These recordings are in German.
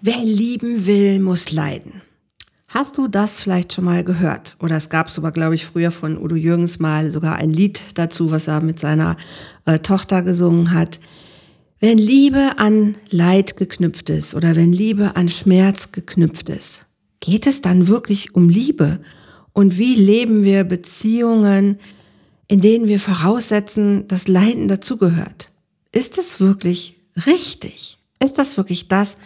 Wer lieben will, muss leiden. Hast du das vielleicht schon mal gehört? Oder es gab sogar, glaube ich, früher von Udo Jürgens mal sogar ein Lied dazu, was er mit seiner äh, Tochter gesungen hat. Wenn Liebe an Leid geknüpft ist oder wenn Liebe an Schmerz geknüpft ist, geht es dann wirklich um Liebe? Und wie leben wir Beziehungen, in denen wir voraussetzen, dass Leiden dazugehört? Ist es wirklich richtig? Ist das wirklich das,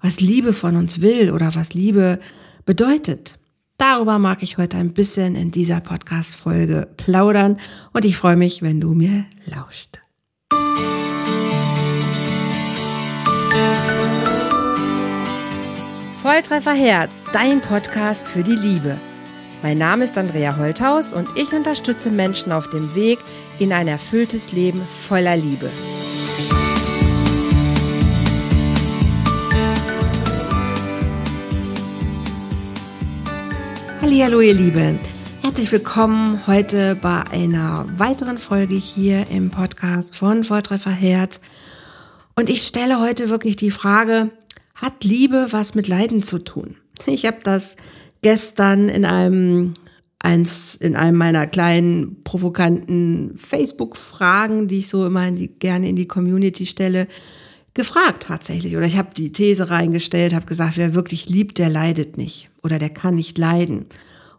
was Liebe von uns will oder was Liebe bedeutet. Darüber mag ich heute ein bisschen in dieser Podcast-Folge plaudern und ich freue mich, wenn du mir lauscht. Volltreffer Herz, dein Podcast für die Liebe. Mein Name ist Andrea Holthaus und ich unterstütze Menschen auf dem Weg in ein erfülltes Leben voller Liebe. Hallo ihr Lieben. Herzlich willkommen heute bei einer weiteren Folge hier im Podcast von Volltreffer Herz. Und ich stelle heute wirklich die Frage, hat Liebe was mit Leiden zu tun? Ich habe das gestern in einem eins in einem meiner kleinen provokanten Facebook-Fragen, die ich so immer in die, gerne in die Community stelle, gefragt tatsächlich. Oder ich habe die These reingestellt, habe gesagt, wer wirklich liebt, der leidet nicht oder der kann nicht leiden.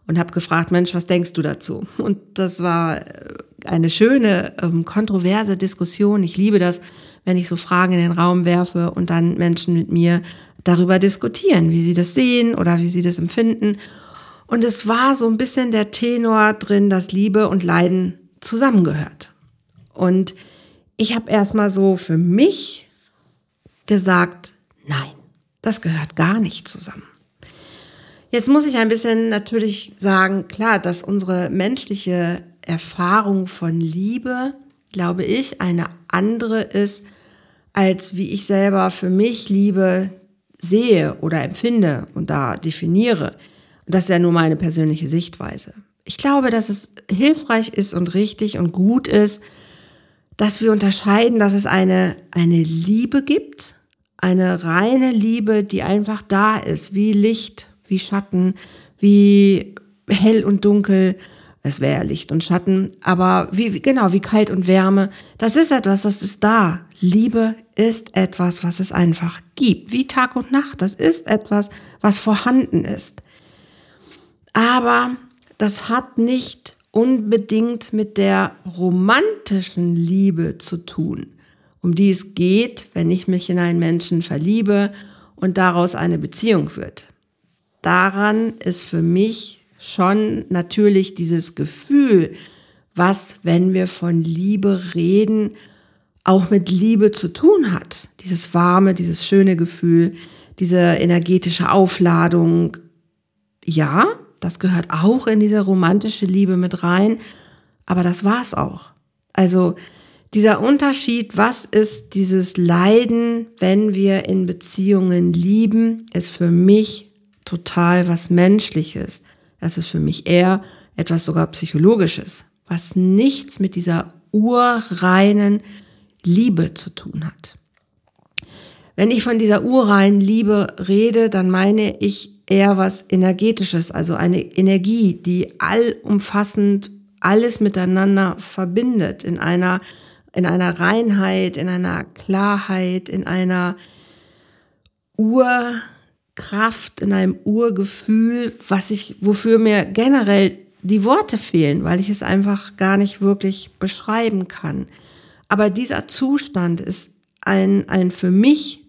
Und habe gefragt, Mensch, was denkst du dazu? Und das war äh, eine schöne, ähm, kontroverse Diskussion. Ich liebe das, wenn ich so Fragen in den Raum werfe und dann Menschen mit mir darüber diskutieren, wie sie das sehen oder wie sie das empfinden. Und es war so ein bisschen der Tenor drin, dass Liebe und Leiden zusammengehört. Und ich habe erstmal so für mich gesagt, nein, das gehört gar nicht zusammen. Jetzt muss ich ein bisschen natürlich sagen, klar, dass unsere menschliche Erfahrung von Liebe, glaube ich, eine andere ist, als wie ich selber für mich Liebe sehe oder empfinde und da definiere. Und das ist ja nur meine persönliche Sichtweise. Ich glaube, dass es hilfreich ist und richtig und gut ist, dass wir unterscheiden, dass es eine, eine Liebe gibt, eine reine Liebe, die einfach da ist, wie Licht, wie Schatten, wie hell und dunkel. Es wäre ja Licht und Schatten, aber wie, genau, wie kalt und Wärme. Das ist etwas, das ist da. Liebe ist etwas, was es einfach gibt. Wie Tag und Nacht. Das ist etwas, was vorhanden ist. Aber das hat nicht unbedingt mit der romantischen Liebe zu tun um die es geht, wenn ich mich in einen Menschen verliebe und daraus eine Beziehung wird. Daran ist für mich schon natürlich dieses Gefühl, was, wenn wir von Liebe reden, auch mit Liebe zu tun hat. Dieses warme, dieses schöne Gefühl, diese energetische Aufladung. Ja, das gehört auch in diese romantische Liebe mit rein, aber das war's auch. Also dieser Unterschied, was ist dieses Leiden, wenn wir in Beziehungen lieben, ist für mich total was Menschliches. Das ist für mich eher etwas sogar Psychologisches, was nichts mit dieser urreinen Liebe zu tun hat. Wenn ich von dieser urreinen Liebe rede, dann meine ich eher was Energetisches, also eine Energie, die allumfassend alles miteinander verbindet in einer in einer Reinheit, in einer Klarheit, in einer Urkraft, in einem Urgefühl, was ich, wofür mir generell die Worte fehlen, weil ich es einfach gar nicht wirklich beschreiben kann. Aber dieser Zustand ist ein, ein für mich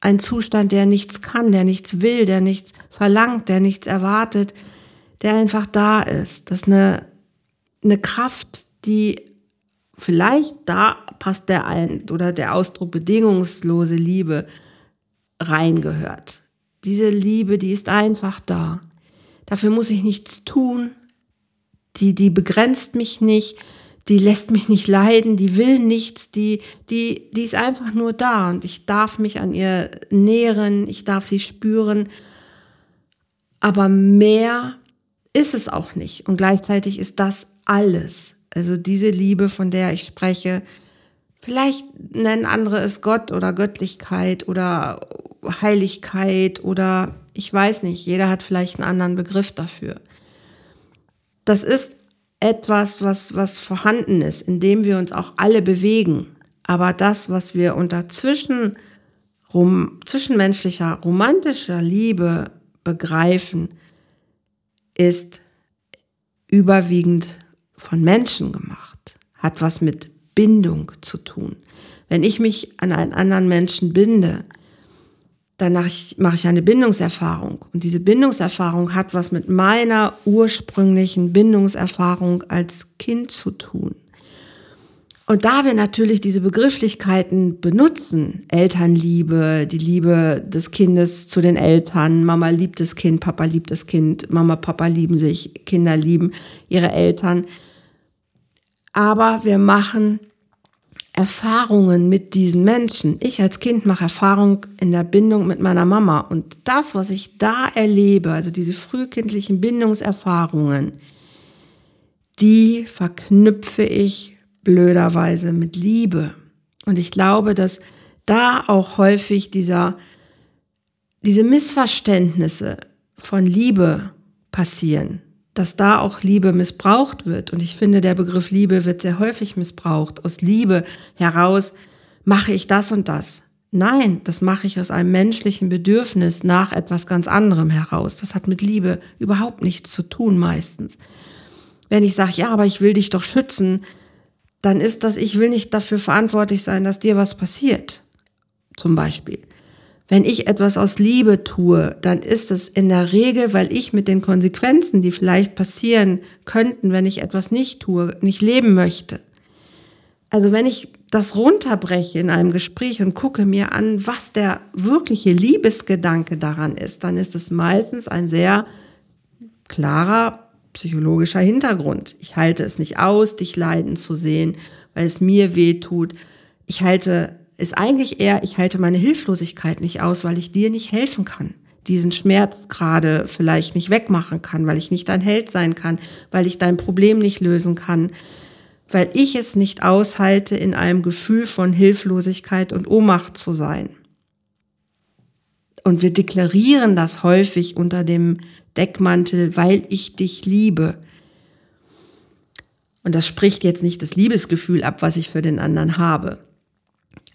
ein Zustand, der nichts kann, der nichts will, der nichts verlangt, der nichts erwartet, der einfach da ist. Das ist eine, eine Kraft, die vielleicht da passt der ein oder der Ausdruck bedingungslose Liebe reingehört. Diese Liebe, die ist einfach da. Dafür muss ich nichts tun. Die, die begrenzt mich nicht. Die lässt mich nicht leiden. Die will nichts. Die, die, die ist einfach nur da und ich darf mich an ihr nähren. Ich darf sie spüren. Aber mehr ist es auch nicht. Und gleichzeitig ist das alles. Also diese Liebe, von der ich spreche, vielleicht nennen andere es Gott oder Göttlichkeit oder Heiligkeit oder ich weiß nicht, jeder hat vielleicht einen anderen Begriff dafür. Das ist etwas, was, was vorhanden ist, in dem wir uns auch alle bewegen. Aber das, was wir unter zwischen, rom, zwischenmenschlicher, romantischer Liebe begreifen, ist überwiegend von Menschen gemacht, hat was mit Bindung zu tun. Wenn ich mich an einen anderen Menschen binde, dann mache ich eine Bindungserfahrung. Und diese Bindungserfahrung hat was mit meiner ursprünglichen Bindungserfahrung als Kind zu tun. Und da wir natürlich diese Begrifflichkeiten benutzen, Elternliebe, die Liebe des Kindes zu den Eltern, Mama liebt das Kind, Papa liebt das Kind, Mama, Papa lieben sich, Kinder lieben ihre Eltern. Aber wir machen Erfahrungen mit diesen Menschen. Ich als Kind mache Erfahrung in der Bindung mit meiner Mama. Und das, was ich da erlebe, also diese frühkindlichen Bindungserfahrungen, die verknüpfe ich blöderweise mit Liebe. Und ich glaube, dass da auch häufig dieser, diese Missverständnisse von Liebe passieren dass da auch Liebe missbraucht wird. Und ich finde, der Begriff Liebe wird sehr häufig missbraucht. Aus Liebe heraus mache ich das und das. Nein, das mache ich aus einem menschlichen Bedürfnis nach etwas ganz anderem heraus. Das hat mit Liebe überhaupt nichts zu tun meistens. Wenn ich sage, ja, aber ich will dich doch schützen, dann ist das, ich will nicht dafür verantwortlich sein, dass dir was passiert. Zum Beispiel. Wenn ich etwas aus Liebe tue, dann ist es in der Regel, weil ich mit den Konsequenzen, die vielleicht passieren könnten, wenn ich etwas nicht tue, nicht leben möchte. Also wenn ich das runterbreche in einem Gespräch und gucke mir an, was der wirkliche Liebesgedanke daran ist, dann ist es meistens ein sehr klarer psychologischer Hintergrund. Ich halte es nicht aus, dich leiden zu sehen, weil es mir weh tut. Ich halte ist eigentlich eher, ich halte meine Hilflosigkeit nicht aus, weil ich dir nicht helfen kann. Diesen Schmerz gerade vielleicht nicht wegmachen kann, weil ich nicht dein Held sein kann, weil ich dein Problem nicht lösen kann, weil ich es nicht aushalte, in einem Gefühl von Hilflosigkeit und Ohnmacht zu sein. Und wir deklarieren das häufig unter dem Deckmantel, weil ich dich liebe. Und das spricht jetzt nicht das Liebesgefühl ab, was ich für den anderen habe.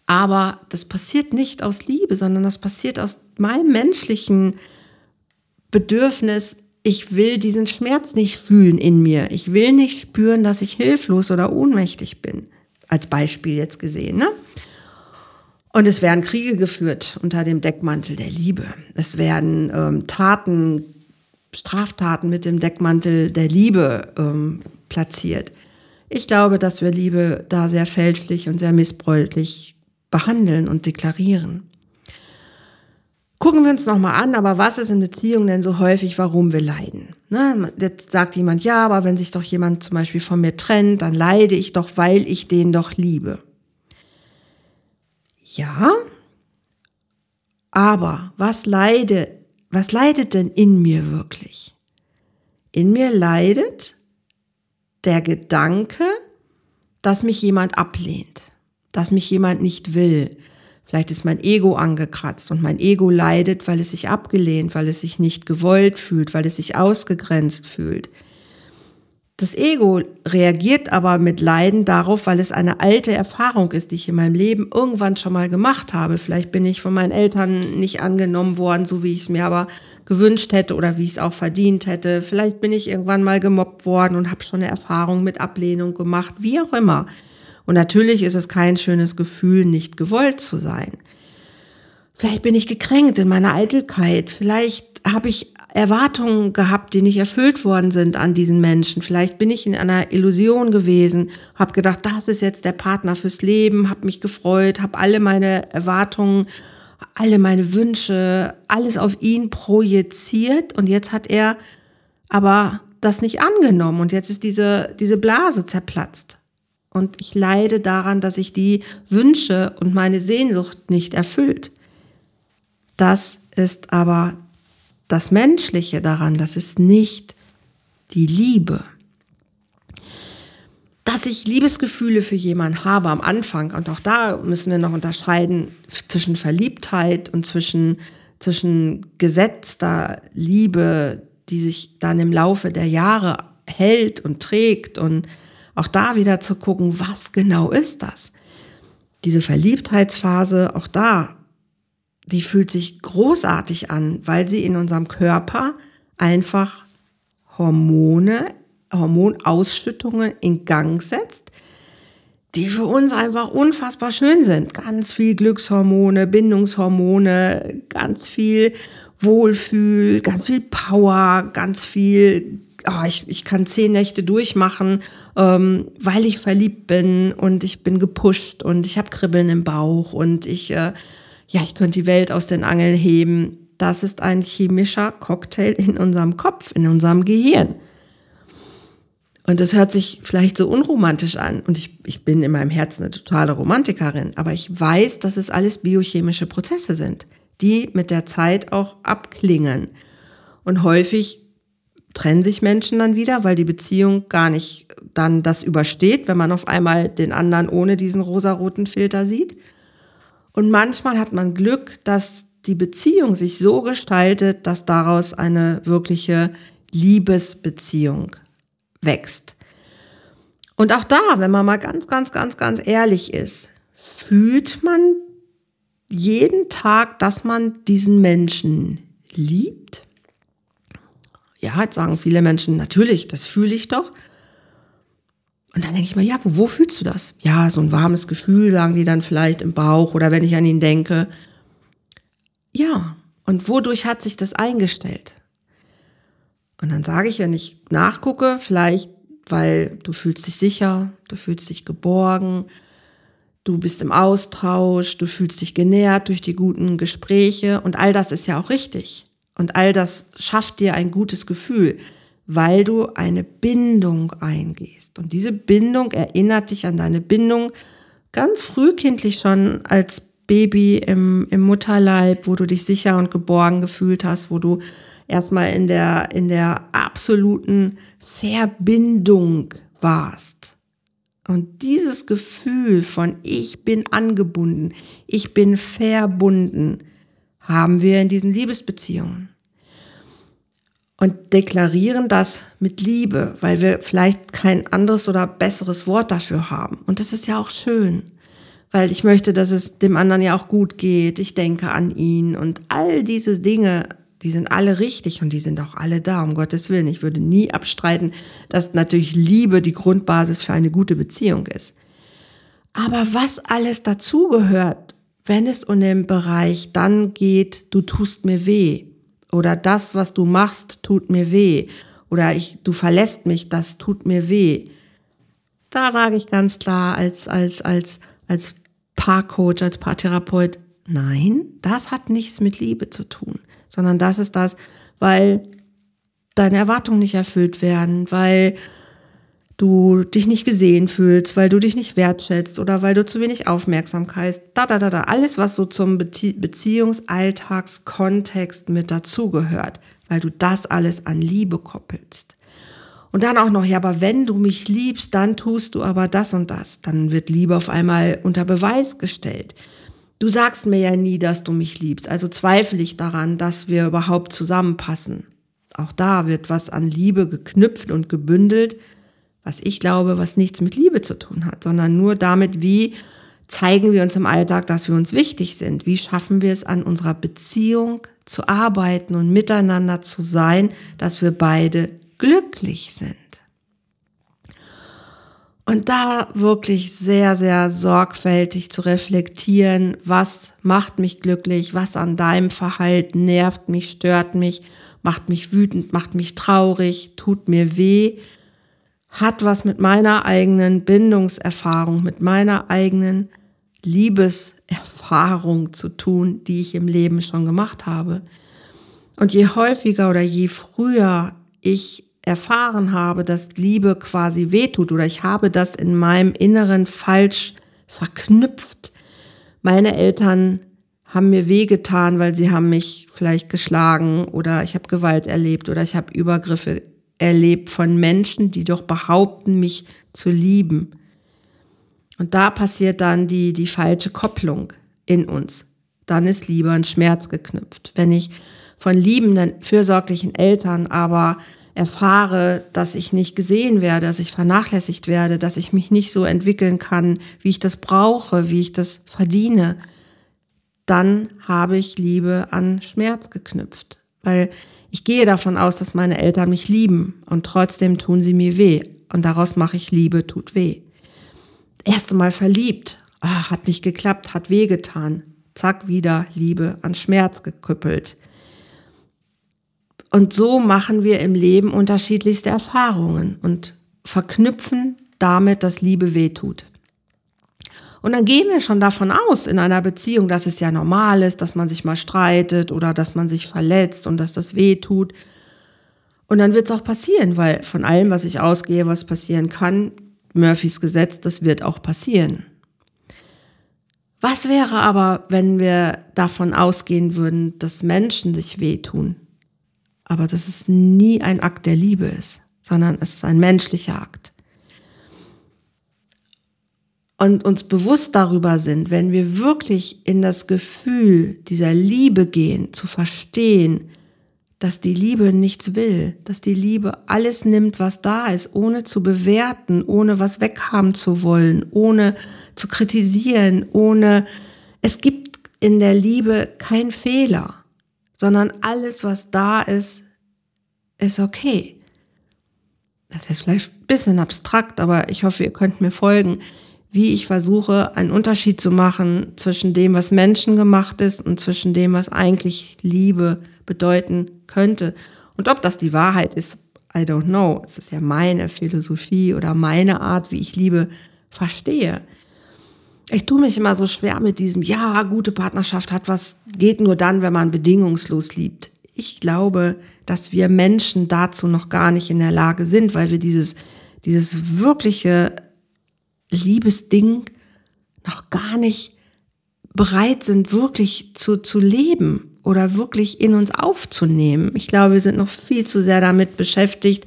Aber das passiert nicht aus Liebe, sondern das passiert aus meinem menschlichen Bedürfnis, ich will diesen Schmerz nicht fühlen in mir. Ich will nicht spüren, dass ich hilflos oder ohnmächtig bin. Als Beispiel jetzt gesehen. Ne? Und es werden Kriege geführt unter dem Deckmantel der Liebe. Es werden ähm, Taten, Straftaten mit dem Deckmantel der Liebe ähm, platziert. Ich glaube, dass wir Liebe da sehr fälschlich und sehr missbräuchlich behandeln und deklarieren. Gucken wir uns nochmal an, aber was ist in Beziehungen denn so häufig, warum wir leiden? Ne? Jetzt sagt jemand, ja, aber wenn sich doch jemand zum Beispiel von mir trennt, dann leide ich doch, weil ich den doch liebe. Ja, aber was leide, was leidet denn in mir wirklich? In mir leidet der Gedanke, dass mich jemand ablehnt dass mich jemand nicht will. Vielleicht ist mein Ego angekratzt und mein Ego leidet, weil es sich abgelehnt, weil es sich nicht gewollt fühlt, weil es sich ausgegrenzt fühlt. Das Ego reagiert aber mit Leiden darauf, weil es eine alte Erfahrung ist, die ich in meinem Leben irgendwann schon mal gemacht habe. Vielleicht bin ich von meinen Eltern nicht angenommen worden, so wie ich es mir aber gewünscht hätte oder wie ich es auch verdient hätte. Vielleicht bin ich irgendwann mal gemobbt worden und habe schon eine Erfahrung mit Ablehnung gemacht, wie auch immer. Und natürlich ist es kein schönes Gefühl, nicht gewollt zu sein. Vielleicht bin ich gekränkt in meiner Eitelkeit. Vielleicht habe ich Erwartungen gehabt, die nicht erfüllt worden sind an diesen Menschen. Vielleicht bin ich in einer Illusion gewesen, habe gedacht, das ist jetzt der Partner fürs Leben, habe mich gefreut, habe alle meine Erwartungen, alle meine Wünsche, alles auf ihn projiziert und jetzt hat er aber das nicht angenommen und jetzt ist diese, diese Blase zerplatzt und ich leide daran, dass ich die Wünsche und meine Sehnsucht nicht erfüllt. Das ist aber das Menschliche daran, das ist nicht die Liebe. Das dass ich Liebesgefühle für jemanden habe am Anfang. Und auch da müssen wir noch unterscheiden zwischen Verliebtheit und zwischen, zwischen gesetzter Liebe, die sich dann im Laufe der Jahre hält und trägt und auch da wieder zu gucken, was genau ist das? Diese Verliebtheitsphase, auch da, die fühlt sich großartig an, weil sie in unserem Körper einfach Hormone Hormonausschüttungen in Gang setzt, die für uns einfach unfassbar schön sind. Ganz viel Glückshormone, Bindungshormone, ganz viel Wohlfühl, ganz viel Power, ganz viel, oh, ich, ich kann zehn Nächte durchmachen, ähm, weil ich verliebt bin und ich bin gepusht und ich habe Kribbeln im Bauch und ich, äh, ja, ich könnte die Welt aus den Angeln heben. Das ist ein chemischer Cocktail in unserem Kopf, in unserem Gehirn. Und das hört sich vielleicht so unromantisch an. Und ich, ich bin in meinem Herzen eine totale Romantikerin. Aber ich weiß, dass es alles biochemische Prozesse sind, die mit der Zeit auch abklingen. Und häufig trennen sich Menschen dann wieder, weil die Beziehung gar nicht dann das übersteht, wenn man auf einmal den anderen ohne diesen rosaroten Filter sieht. Und manchmal hat man Glück, dass die Beziehung sich so gestaltet, dass daraus eine wirkliche Liebesbeziehung wächst. Und auch da, wenn man mal ganz, ganz, ganz, ganz ehrlich ist, fühlt man jeden Tag, dass man diesen Menschen liebt? Ja, jetzt sagen viele Menschen, natürlich, das fühle ich doch. Und dann denke ich mir, ja, wo, wo fühlst du das? Ja, so ein warmes Gefühl, sagen die dann vielleicht im Bauch oder wenn ich an ihn denke. Ja, und wodurch hat sich das eingestellt? Und dann sage ich, wenn ich nachgucke, vielleicht, weil du fühlst dich sicher, du fühlst dich geborgen, du bist im Austausch, du fühlst dich genährt durch die guten Gespräche und all das ist ja auch richtig. Und all das schafft dir ein gutes Gefühl, weil du eine Bindung eingehst. Und diese Bindung erinnert dich an deine Bindung ganz frühkindlich schon als Baby im, im Mutterleib, wo du dich sicher und geborgen gefühlt hast, wo du erstmal in der, in der absoluten Verbindung warst. Und dieses Gefühl von ich bin angebunden, ich bin verbunden, haben wir in diesen Liebesbeziehungen. Und deklarieren das mit Liebe, weil wir vielleicht kein anderes oder besseres Wort dafür haben. Und das ist ja auch schön, weil ich möchte, dass es dem anderen ja auch gut geht. Ich denke an ihn und all diese Dinge die sind alle richtig und die sind auch alle da, um Gottes Willen. Ich würde nie abstreiten, dass natürlich Liebe die Grundbasis für eine gute Beziehung ist. Aber was alles dazugehört, wenn es um den Bereich dann geht, du tust mir weh. Oder das, was du machst, tut mir weh. Oder ich, du verlässt mich, das tut mir weh. Da sage ich ganz klar als, als, als, als Paarcoach, als Paartherapeut, nein, das hat nichts mit Liebe zu tun. Sondern das ist das, weil deine Erwartungen nicht erfüllt werden, weil du dich nicht gesehen fühlst, weil du dich nicht wertschätzt oder weil du zu wenig Aufmerksamkeit, da, da, da, da, alles, was so zum Bezie Beziehungsalltagskontext mit dazugehört, weil du das alles an Liebe koppelst. Und dann auch noch, ja, aber wenn du mich liebst, dann tust du aber das und das. Dann wird Liebe auf einmal unter Beweis gestellt. Du sagst mir ja nie, dass du mich liebst, also zweifle ich daran, dass wir überhaupt zusammenpassen. Auch da wird was an Liebe geknüpft und gebündelt, was ich glaube, was nichts mit Liebe zu tun hat, sondern nur damit, wie zeigen wir uns im Alltag, dass wir uns wichtig sind, wie schaffen wir es an unserer Beziehung zu arbeiten und miteinander zu sein, dass wir beide glücklich sind. Und da wirklich sehr, sehr sorgfältig zu reflektieren, was macht mich glücklich, was an deinem Verhalten nervt mich, stört mich, macht mich wütend, macht mich traurig, tut mir weh, hat was mit meiner eigenen Bindungserfahrung, mit meiner eigenen Liebeserfahrung zu tun, die ich im Leben schon gemacht habe. Und je häufiger oder je früher ich erfahren habe, dass Liebe quasi wehtut oder ich habe das in meinem Inneren falsch verknüpft. Meine Eltern haben mir wehgetan, weil sie haben mich vielleicht geschlagen oder ich habe Gewalt erlebt oder ich habe Übergriffe erlebt von Menschen, die doch behaupten, mich zu lieben. Und da passiert dann die, die falsche Kopplung in uns. Dann ist Liebe an Schmerz geknüpft. Wenn ich von liebenden, fürsorglichen Eltern aber erfahre, dass ich nicht gesehen werde, dass ich vernachlässigt werde, dass ich mich nicht so entwickeln kann, wie ich das brauche, wie ich das verdiene, dann habe ich Liebe an Schmerz geknüpft. Weil ich gehe davon aus, dass meine Eltern mich lieben und trotzdem tun sie mir weh. Und daraus mache ich Liebe tut weh. Erste Mal verliebt, ah, hat nicht geklappt, hat weh getan. Zack, wieder Liebe an Schmerz geküppelt. Und so machen wir im Leben unterschiedlichste Erfahrungen und verknüpfen damit, dass Liebe wehtut. Und dann gehen wir schon davon aus in einer Beziehung, dass es ja normal ist, dass man sich mal streitet oder dass man sich verletzt und dass das weh tut. Und dann wird es auch passieren, weil von allem, was ich ausgehe, was passieren kann, Murphys Gesetz, das wird auch passieren. Was wäre aber, wenn wir davon ausgehen würden, dass Menschen sich wehtun, aber dass es nie ein Akt der Liebe ist, sondern es ist ein menschlicher Akt? Und uns bewusst darüber sind, wenn wir wirklich in das Gefühl dieser Liebe gehen, zu verstehen, dass die Liebe nichts will, dass die Liebe alles nimmt, was da ist, ohne zu bewerten, ohne was weghaben zu wollen, ohne zu kritisieren, ohne, es gibt in der Liebe kein Fehler, sondern alles, was da ist, ist okay. Das ist vielleicht ein bisschen abstrakt, aber ich hoffe, ihr könnt mir folgen wie ich versuche, einen Unterschied zu machen zwischen dem, was menschengemacht ist und zwischen dem, was eigentlich Liebe bedeuten könnte. Und ob das die Wahrheit ist, I don't know. Es ist ja meine Philosophie oder meine Art, wie ich Liebe verstehe. Ich tue mich immer so schwer mit diesem, ja, gute Partnerschaft hat was, geht nur dann, wenn man bedingungslos liebt. Ich glaube, dass wir Menschen dazu noch gar nicht in der Lage sind, weil wir dieses, dieses wirkliche Liebesding noch gar nicht bereit sind, wirklich zu, zu leben oder wirklich in uns aufzunehmen. Ich glaube, wir sind noch viel zu sehr damit beschäftigt,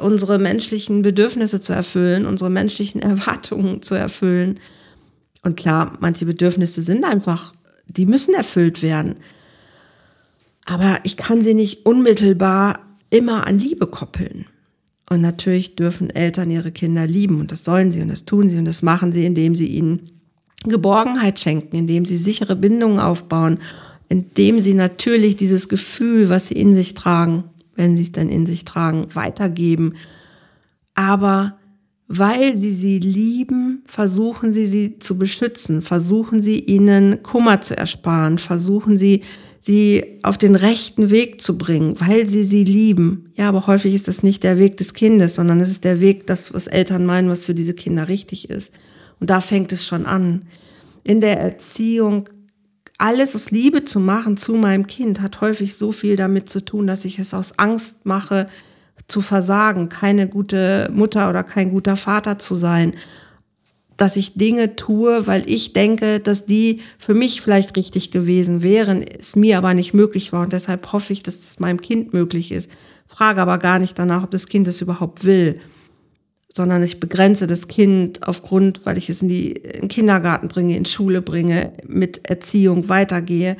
unsere menschlichen Bedürfnisse zu erfüllen, unsere menschlichen Erwartungen zu erfüllen. Und klar, manche Bedürfnisse sind einfach, die müssen erfüllt werden. Aber ich kann sie nicht unmittelbar immer an Liebe koppeln. Und natürlich dürfen Eltern ihre Kinder lieben und das sollen sie und das tun sie und das machen sie, indem sie ihnen Geborgenheit schenken, indem sie sichere Bindungen aufbauen, indem sie natürlich dieses Gefühl, was sie in sich tragen, wenn sie es dann in sich tragen, weitergeben. Aber weil sie sie lieben, versuchen sie sie zu beschützen, versuchen sie ihnen Kummer zu ersparen, versuchen sie sie auf den rechten Weg zu bringen, weil sie sie lieben. Ja, aber häufig ist das nicht der Weg des Kindes, sondern es ist der Weg, das, was Eltern meinen, was für diese Kinder richtig ist. Und da fängt es schon an. In der Erziehung alles aus Liebe zu machen zu meinem Kind hat häufig so viel damit zu tun, dass ich es aus Angst mache, zu versagen, keine gute Mutter oder kein guter Vater zu sein dass ich Dinge tue, weil ich denke, dass die für mich vielleicht richtig gewesen wären, es mir aber nicht möglich war und deshalb hoffe ich, dass das meinem Kind möglich ist. Frage aber gar nicht danach, ob das Kind es überhaupt will, sondern ich begrenze das Kind aufgrund, weil ich es in, die, in den Kindergarten bringe, in Schule bringe, mit Erziehung weitergehe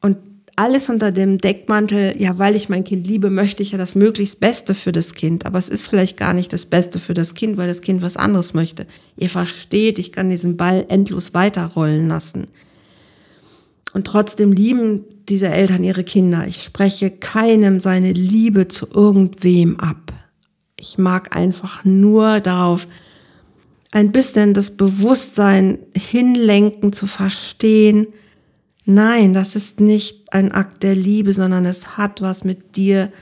und alles unter dem Deckmantel, ja, weil ich mein Kind liebe, möchte ich ja das möglichst Beste für das Kind. Aber es ist vielleicht gar nicht das Beste für das Kind, weil das Kind was anderes möchte. Ihr versteht, ich kann diesen Ball endlos weiterrollen lassen. Und trotzdem lieben diese Eltern ihre Kinder. Ich spreche keinem seine Liebe zu irgendwem ab. Ich mag einfach nur darauf ein bisschen das Bewusstsein hinlenken, zu verstehen, Nein, das ist nicht ein Akt der Liebe, sondern es hat was mit dir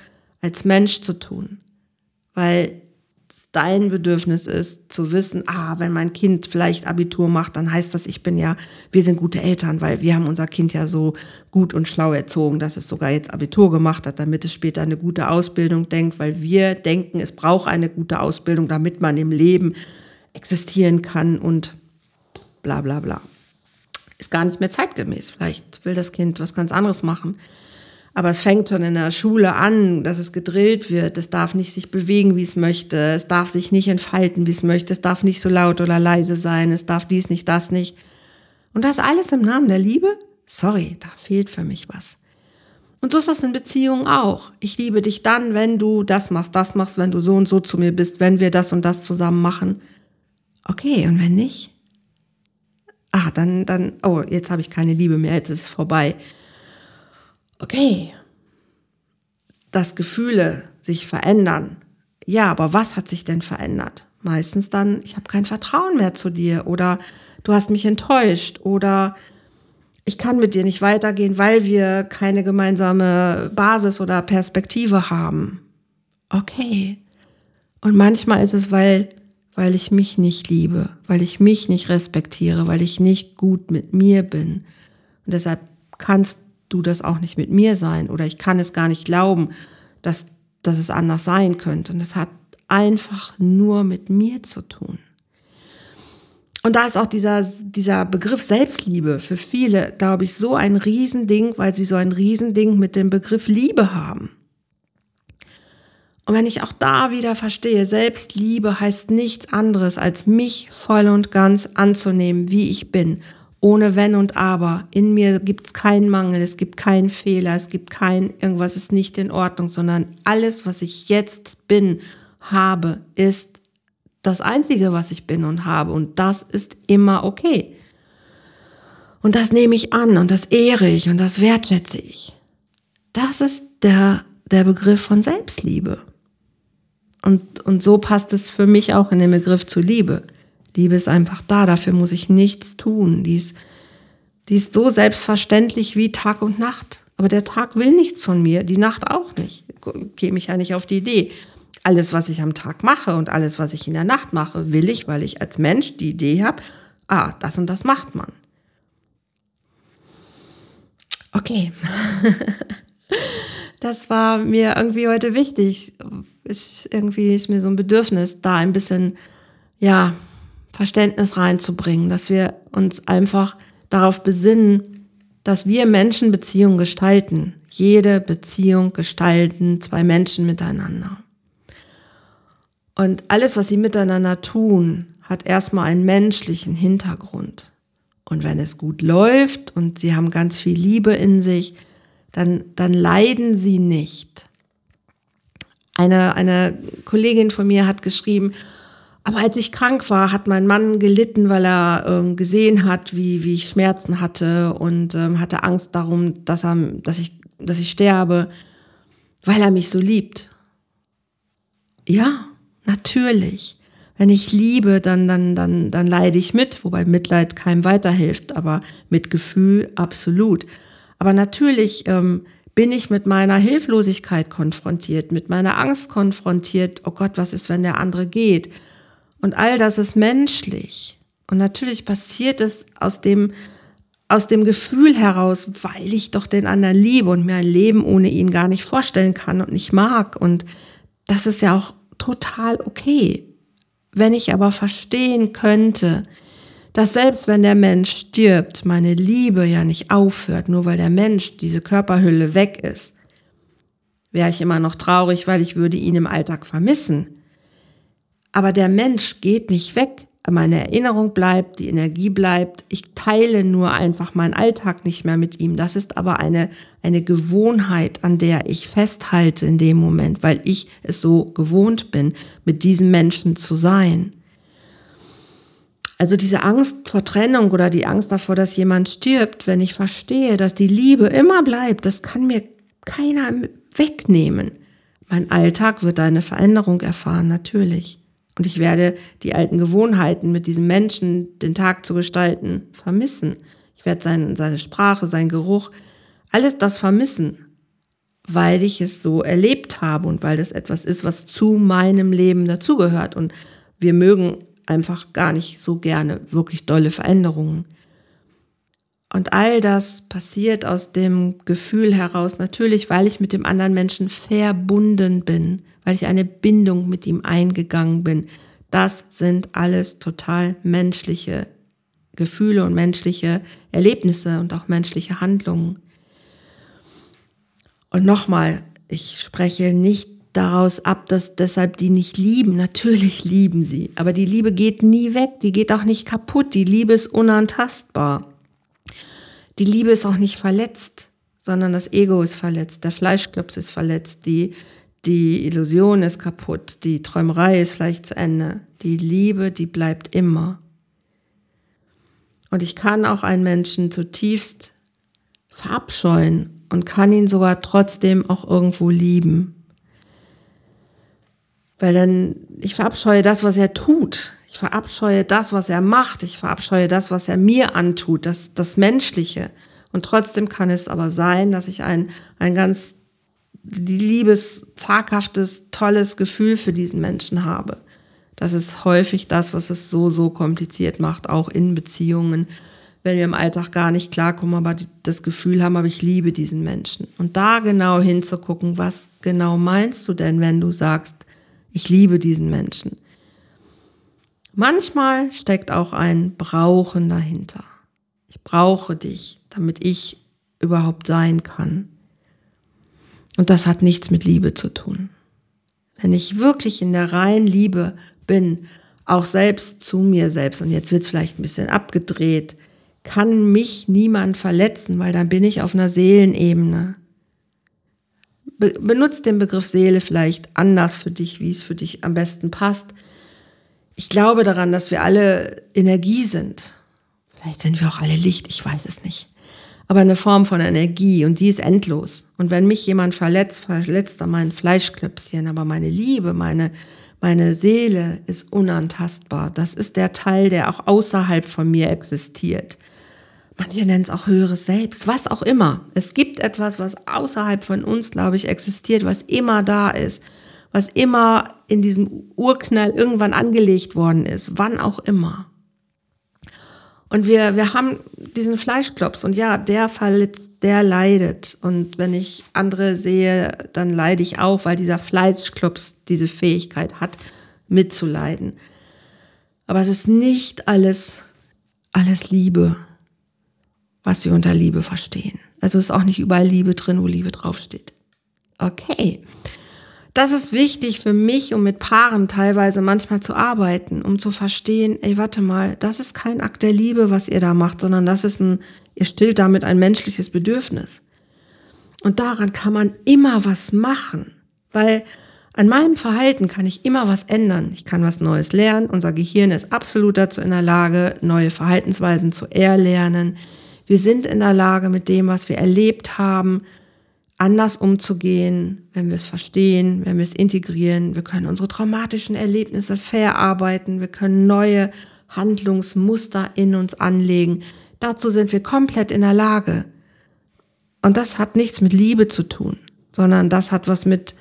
als Mensch zu tun. Weil dein Bedürfnis ist zu wissen, ah, wenn mein Kind vielleicht Abitur macht, dann heißt das, ich bin ja, wir sind gute Eltern, weil wir haben unser Kind ja so gut und schlau erzogen, dass es sogar jetzt Abitur gemacht hat, damit es später eine gute Ausbildung denkt, weil wir denken, es braucht eine gute Ausbildung, damit man im Leben existieren kann und bla bla bla ist gar nicht mehr zeitgemäß. Vielleicht will das Kind was ganz anderes machen. Aber es fängt schon in der Schule an, dass es gedrillt wird. Es darf nicht sich bewegen, wie es möchte. Es darf sich nicht entfalten, wie es möchte. Es darf nicht so laut oder leise sein. Es darf dies nicht, das nicht. Und das alles im Namen der Liebe? Sorry, da fehlt für mich was. Und so ist das in Beziehungen auch. Ich liebe dich dann, wenn du das machst, das machst, wenn du so und so zu mir bist, wenn wir das und das zusammen machen. Okay, und wenn nicht? Ah, dann, dann, oh, jetzt habe ich keine Liebe mehr, jetzt ist es vorbei okay, dass Gefühle sich verändern. Ja, aber was hat sich denn verändert? Meistens dann, ich habe kein Vertrauen mehr zu dir oder du hast mich enttäuscht oder ich kann mit dir nicht weitergehen, weil wir keine gemeinsame Basis oder Perspektive haben. Okay. Und manchmal ist es, weil, weil ich mich nicht liebe, weil ich mich nicht respektiere, weil ich nicht gut mit mir bin. Und deshalb kannst du das auch nicht mit mir sein oder ich kann es gar nicht glauben, dass, dass es anders sein könnte. Und es hat einfach nur mit mir zu tun. Und da ist auch dieser, dieser Begriff Selbstliebe für viele, glaube ich, so ein Riesending, weil sie so ein Riesending mit dem Begriff Liebe haben. Und wenn ich auch da wieder verstehe, Selbstliebe heißt nichts anderes, als mich voll und ganz anzunehmen, wie ich bin ohne Wenn und Aber. In mir gibt es keinen Mangel, es gibt keinen Fehler, es gibt kein irgendwas ist nicht in Ordnung, sondern alles, was ich jetzt bin, habe, ist das Einzige, was ich bin und habe. Und das ist immer okay. Und das nehme ich an und das ehre ich und das wertschätze ich. Das ist der, der Begriff von Selbstliebe. Und, und so passt es für mich auch in den Begriff zu Liebe. Liebe ist einfach da, dafür muss ich nichts tun. Die ist, die ist so selbstverständlich wie Tag und Nacht. Aber der Tag will nichts von mir, die Nacht auch nicht. Käme ich ja nicht auf die Idee. Alles, was ich am Tag mache und alles, was ich in der Nacht mache, will ich, weil ich als Mensch die Idee habe, ah, das und das macht man. Okay. das war mir irgendwie heute wichtig. Ist, irgendwie ist mir so ein Bedürfnis, da ein bisschen, ja, Verständnis reinzubringen, dass wir uns einfach darauf besinnen, dass wir Menschen Beziehungen gestalten. Jede Beziehung gestalten zwei Menschen miteinander. Und alles, was sie miteinander tun, hat erstmal einen menschlichen Hintergrund. Und wenn es gut läuft und sie haben ganz viel Liebe in sich, dann, dann leiden sie nicht. Eine, eine Kollegin von mir hat geschrieben, aber als ich krank war, hat mein Mann gelitten, weil er ähm, gesehen hat, wie, wie ich Schmerzen hatte und ähm, hatte Angst darum, dass, er, dass, ich, dass ich sterbe, weil er mich so liebt. Ja, natürlich. Wenn ich liebe, dann, dann, dann, dann leide ich mit, wobei Mitleid keinem weiterhilft, aber mit Gefühl absolut. Aber natürlich ähm, bin ich mit meiner Hilflosigkeit konfrontiert, mit meiner Angst konfrontiert. Oh Gott, was ist, wenn der andere geht? Und all das ist menschlich. Und natürlich passiert es aus dem, aus dem Gefühl heraus, weil ich doch den anderen liebe und mir ein Leben ohne ihn gar nicht vorstellen kann und nicht mag. Und das ist ja auch total okay. Wenn ich aber verstehen könnte, dass selbst wenn der Mensch stirbt, meine Liebe ja nicht aufhört, nur weil der Mensch diese Körperhülle weg ist, wäre ich immer noch traurig, weil ich würde ihn im Alltag vermissen. Aber der Mensch geht nicht weg. Meine Erinnerung bleibt, die Energie bleibt. Ich teile nur einfach meinen Alltag nicht mehr mit ihm. Das ist aber eine, eine Gewohnheit, an der ich festhalte in dem Moment, weil ich es so gewohnt bin, mit diesem Menschen zu sein. Also diese Angst vor Trennung oder die Angst davor, dass jemand stirbt, wenn ich verstehe, dass die Liebe immer bleibt, das kann mir keiner wegnehmen. Mein Alltag wird eine Veränderung erfahren, natürlich. Und ich werde die alten Gewohnheiten, mit diesem Menschen den Tag zu gestalten, vermissen. Ich werde sein, seine Sprache, sein Geruch, alles das vermissen, weil ich es so erlebt habe und weil das etwas ist, was zu meinem Leben dazugehört. Und wir mögen einfach gar nicht so gerne wirklich dolle Veränderungen. Und all das passiert aus dem Gefühl heraus, natürlich, weil ich mit dem anderen Menschen verbunden bin, weil ich eine Bindung mit ihm eingegangen bin. Das sind alles total menschliche Gefühle und menschliche Erlebnisse und auch menschliche Handlungen. Und nochmal, ich spreche nicht daraus ab, dass deshalb die nicht lieben. Natürlich lieben sie, aber die Liebe geht nie weg, die geht auch nicht kaputt, die Liebe ist unantastbar. Die Liebe ist auch nicht verletzt, sondern das Ego ist verletzt, der Fleischklops ist verletzt, die, die Illusion ist kaputt, die Träumerei ist vielleicht zu Ende. Die Liebe, die bleibt immer. Und ich kann auch einen Menschen zutiefst verabscheuen und kann ihn sogar trotzdem auch irgendwo lieben. Weil dann, ich verabscheue das, was er tut. Ich verabscheue das, was er macht. Ich verabscheue das, was er mir antut, das, das Menschliche. Und trotzdem kann es aber sein, dass ich ein, ein ganz liebes, zaghaftes, tolles Gefühl für diesen Menschen habe. Das ist häufig das, was es so, so kompliziert macht, auch in Beziehungen, wenn wir im Alltag gar nicht klarkommen, aber das Gefühl haben, aber ich liebe diesen Menschen. Und da genau hinzugucken, was genau meinst du denn, wenn du sagst, ich liebe diesen Menschen. Manchmal steckt auch ein Brauchen dahinter. Ich brauche dich, damit ich überhaupt sein kann. Und das hat nichts mit Liebe zu tun. Wenn ich wirklich in der reinen Liebe bin, auch selbst zu mir selbst, und jetzt wird es vielleicht ein bisschen abgedreht, kann mich niemand verletzen, weil dann bin ich auf einer Seelenebene be benutzt den Begriff Seele vielleicht anders für dich, wie es für dich am besten passt. Ich glaube daran, dass wir alle Energie sind. Vielleicht sind wir auch alle Licht, ich weiß es nicht. Aber eine Form von Energie und die ist endlos. Und wenn mich jemand verletzt, verletzt er mein Fleischklöpschen, aber meine Liebe, meine, meine Seele ist unantastbar. Das ist der Teil, der auch außerhalb von mir existiert. Manche nennen es auch höheres Selbst, was auch immer. Es gibt etwas, was außerhalb von uns, glaube ich, existiert, was immer da ist, was immer in diesem Urknall irgendwann angelegt worden ist, wann auch immer. Und wir, wir haben diesen Fleischklops und ja, der verletzt, der leidet. Und wenn ich andere sehe, dann leide ich auch, weil dieser Fleischklops diese Fähigkeit hat, mitzuleiden. Aber es ist nicht alles, alles Liebe was wir unter Liebe verstehen. Also ist auch nicht überall Liebe drin, wo Liebe draufsteht. Okay. Das ist wichtig für mich, um mit Paaren teilweise manchmal zu arbeiten, um zu verstehen, ey, warte mal, das ist kein Akt der Liebe, was ihr da macht, sondern das ist ein, ihr stillt damit ein menschliches Bedürfnis. Und daran kann man immer was machen, weil an meinem Verhalten kann ich immer was ändern. Ich kann was Neues lernen. Unser Gehirn ist absolut dazu in der Lage, neue Verhaltensweisen zu erlernen. Wir sind in der Lage, mit dem, was wir erlebt haben, anders umzugehen, wenn wir es verstehen, wenn wir es integrieren. Wir können unsere traumatischen Erlebnisse verarbeiten. Wir können neue Handlungsmuster in uns anlegen. Dazu sind wir komplett in der Lage. Und das hat nichts mit Liebe zu tun, sondern das hat was mit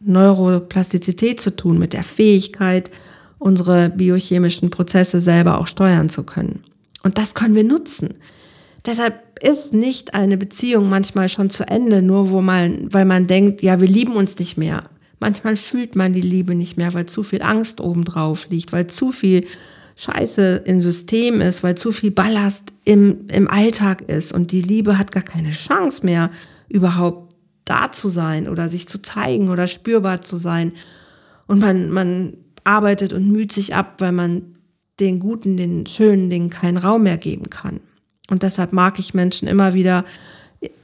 Neuroplastizität zu tun, mit der Fähigkeit, unsere biochemischen Prozesse selber auch steuern zu können. Und das können wir nutzen. Deshalb ist nicht eine Beziehung manchmal schon zu Ende, nur wo man, weil man denkt, ja, wir lieben uns nicht mehr. Manchmal fühlt man die Liebe nicht mehr, weil zu viel Angst obendrauf liegt, weil zu viel Scheiße im System ist, weil zu viel Ballast im, im Alltag ist und die Liebe hat gar keine Chance mehr, überhaupt da zu sein oder sich zu zeigen oder spürbar zu sein. Und man, man arbeitet und müht sich ab, weil man den guten, den schönen Dingen keinen Raum mehr geben kann. Und deshalb mag ich Menschen immer wieder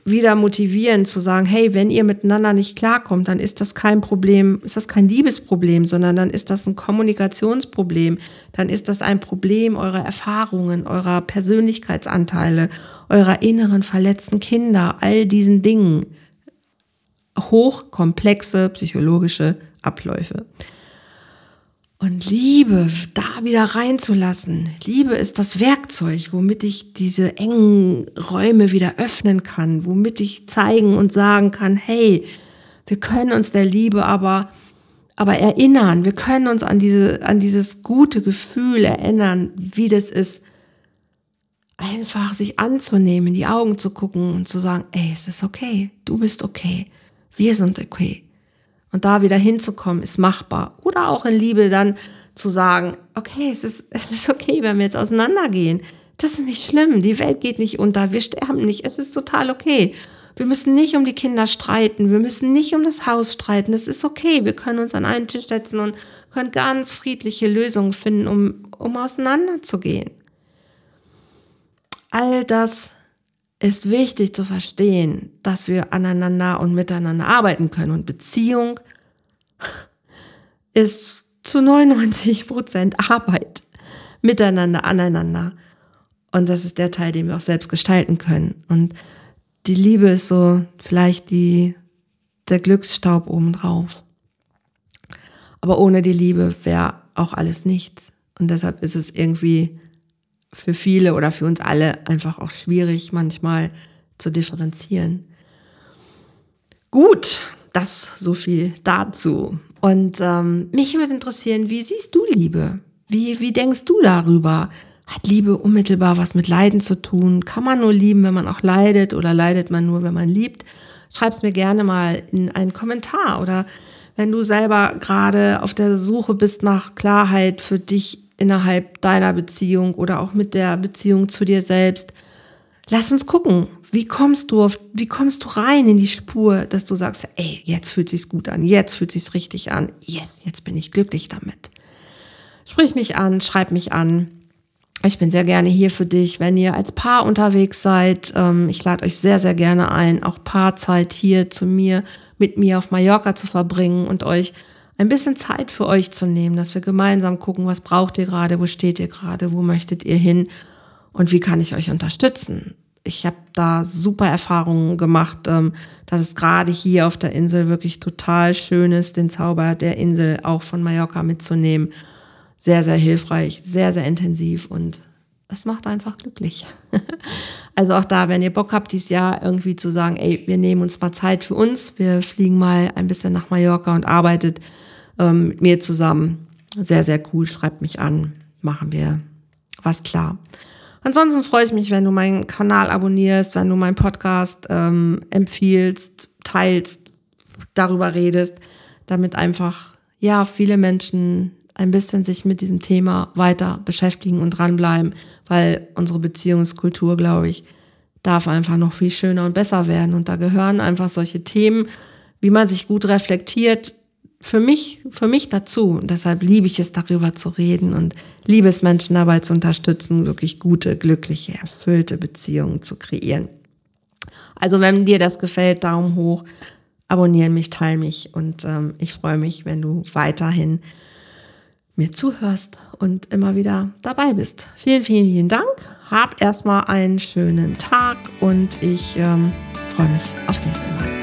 wieder motivieren zu sagen, hey, wenn ihr miteinander nicht klarkommt, dann ist das kein Problem, ist das kein Liebesproblem, sondern dann ist das ein Kommunikationsproblem, dann ist das ein Problem eurer Erfahrungen, eurer Persönlichkeitsanteile, eurer inneren verletzten Kinder, all diesen Dingen. Hochkomplexe psychologische Abläufe. Und Liebe da wieder reinzulassen. Liebe ist das Werkzeug, womit ich diese engen Räume wieder öffnen kann, womit ich zeigen und sagen kann, hey, wir können uns der Liebe aber, aber erinnern. Wir können uns an diese, an dieses gute Gefühl erinnern, wie das ist, einfach sich anzunehmen, in die Augen zu gucken und zu sagen, ey, es ist okay. Du bist okay. Wir sind okay. Und da wieder hinzukommen, ist machbar. Oder auch in Liebe dann zu sagen, okay, es ist, es ist okay, wenn wir jetzt auseinandergehen. Das ist nicht schlimm. Die Welt geht nicht unter. Wir sterben nicht. Es ist total okay. Wir müssen nicht um die Kinder streiten. Wir müssen nicht um das Haus streiten. Es ist okay. Wir können uns an einen Tisch setzen und können ganz friedliche Lösungen finden, um, um auseinanderzugehen. All das ist wichtig zu verstehen, dass wir aneinander und miteinander arbeiten können. Und Beziehung ist zu 99 Prozent Arbeit miteinander, aneinander. Und das ist der Teil, den wir auch selbst gestalten können. Und die Liebe ist so vielleicht die, der Glücksstaub obendrauf. Aber ohne die Liebe wäre auch alles nichts. Und deshalb ist es irgendwie für viele oder für uns alle einfach auch schwierig, manchmal zu differenzieren. Gut, das so viel dazu. Und ähm, mich würde interessieren, wie siehst du Liebe? Wie, wie denkst du darüber? Hat Liebe unmittelbar was mit Leiden zu tun? Kann man nur lieben, wenn man auch leidet oder leidet man nur, wenn man liebt? Schreib's mir gerne mal in einen Kommentar oder wenn du selber gerade auf der Suche bist nach Klarheit für dich innerhalb deiner Beziehung oder auch mit der Beziehung zu dir selbst. Lass uns gucken, wie kommst du auf, wie kommst du rein in die Spur, dass du sagst, ey, jetzt fühlt sich's gut an, jetzt fühlt sich's richtig an, yes, jetzt bin ich glücklich damit. Sprich mich an, schreib mich an. Ich bin sehr gerne hier für dich, wenn ihr als Paar unterwegs seid. Ähm, ich lade euch sehr, sehr gerne ein, auch Paarzeit hier zu mir, mit mir auf Mallorca zu verbringen und euch ein bisschen Zeit für euch zu nehmen, dass wir gemeinsam gucken, was braucht ihr gerade, wo steht ihr gerade, wo möchtet ihr hin und wie kann ich euch unterstützen. Ich habe da super Erfahrungen gemacht, ähm, dass es gerade hier auf der Insel wirklich total schön ist, den Zauber der Insel auch von Mallorca mitzunehmen. Sehr, sehr hilfreich, sehr, sehr intensiv und es macht einfach glücklich. also auch da, wenn ihr Bock habt, dieses Jahr irgendwie zu sagen, ey, wir nehmen uns mal Zeit für uns, wir fliegen mal ein bisschen nach Mallorca und arbeitet ähm, mit mir zusammen. Sehr, sehr cool. Schreibt mich an. Machen wir was klar. Ansonsten freue ich mich, wenn du meinen Kanal abonnierst, wenn du meinen Podcast ähm, empfiehlst, teilst, darüber redest, damit einfach ja viele Menschen ein bisschen sich mit diesem Thema weiter beschäftigen und dranbleiben, weil unsere Beziehungskultur, glaube ich, darf einfach noch viel schöner und besser werden. Und da gehören einfach solche Themen, wie man sich gut reflektiert, für mich, für mich dazu. Und deshalb liebe ich es, darüber zu reden und liebe es, Menschen dabei zu unterstützen, wirklich gute, glückliche, erfüllte Beziehungen zu kreieren. Also wenn dir das gefällt, Daumen hoch, abonnieren mich, teile mich und ähm, ich freue mich, wenn du weiterhin mir zuhörst und immer wieder dabei bist. Vielen, vielen, vielen Dank. Hab erstmal einen schönen Tag und ich ähm, freue mich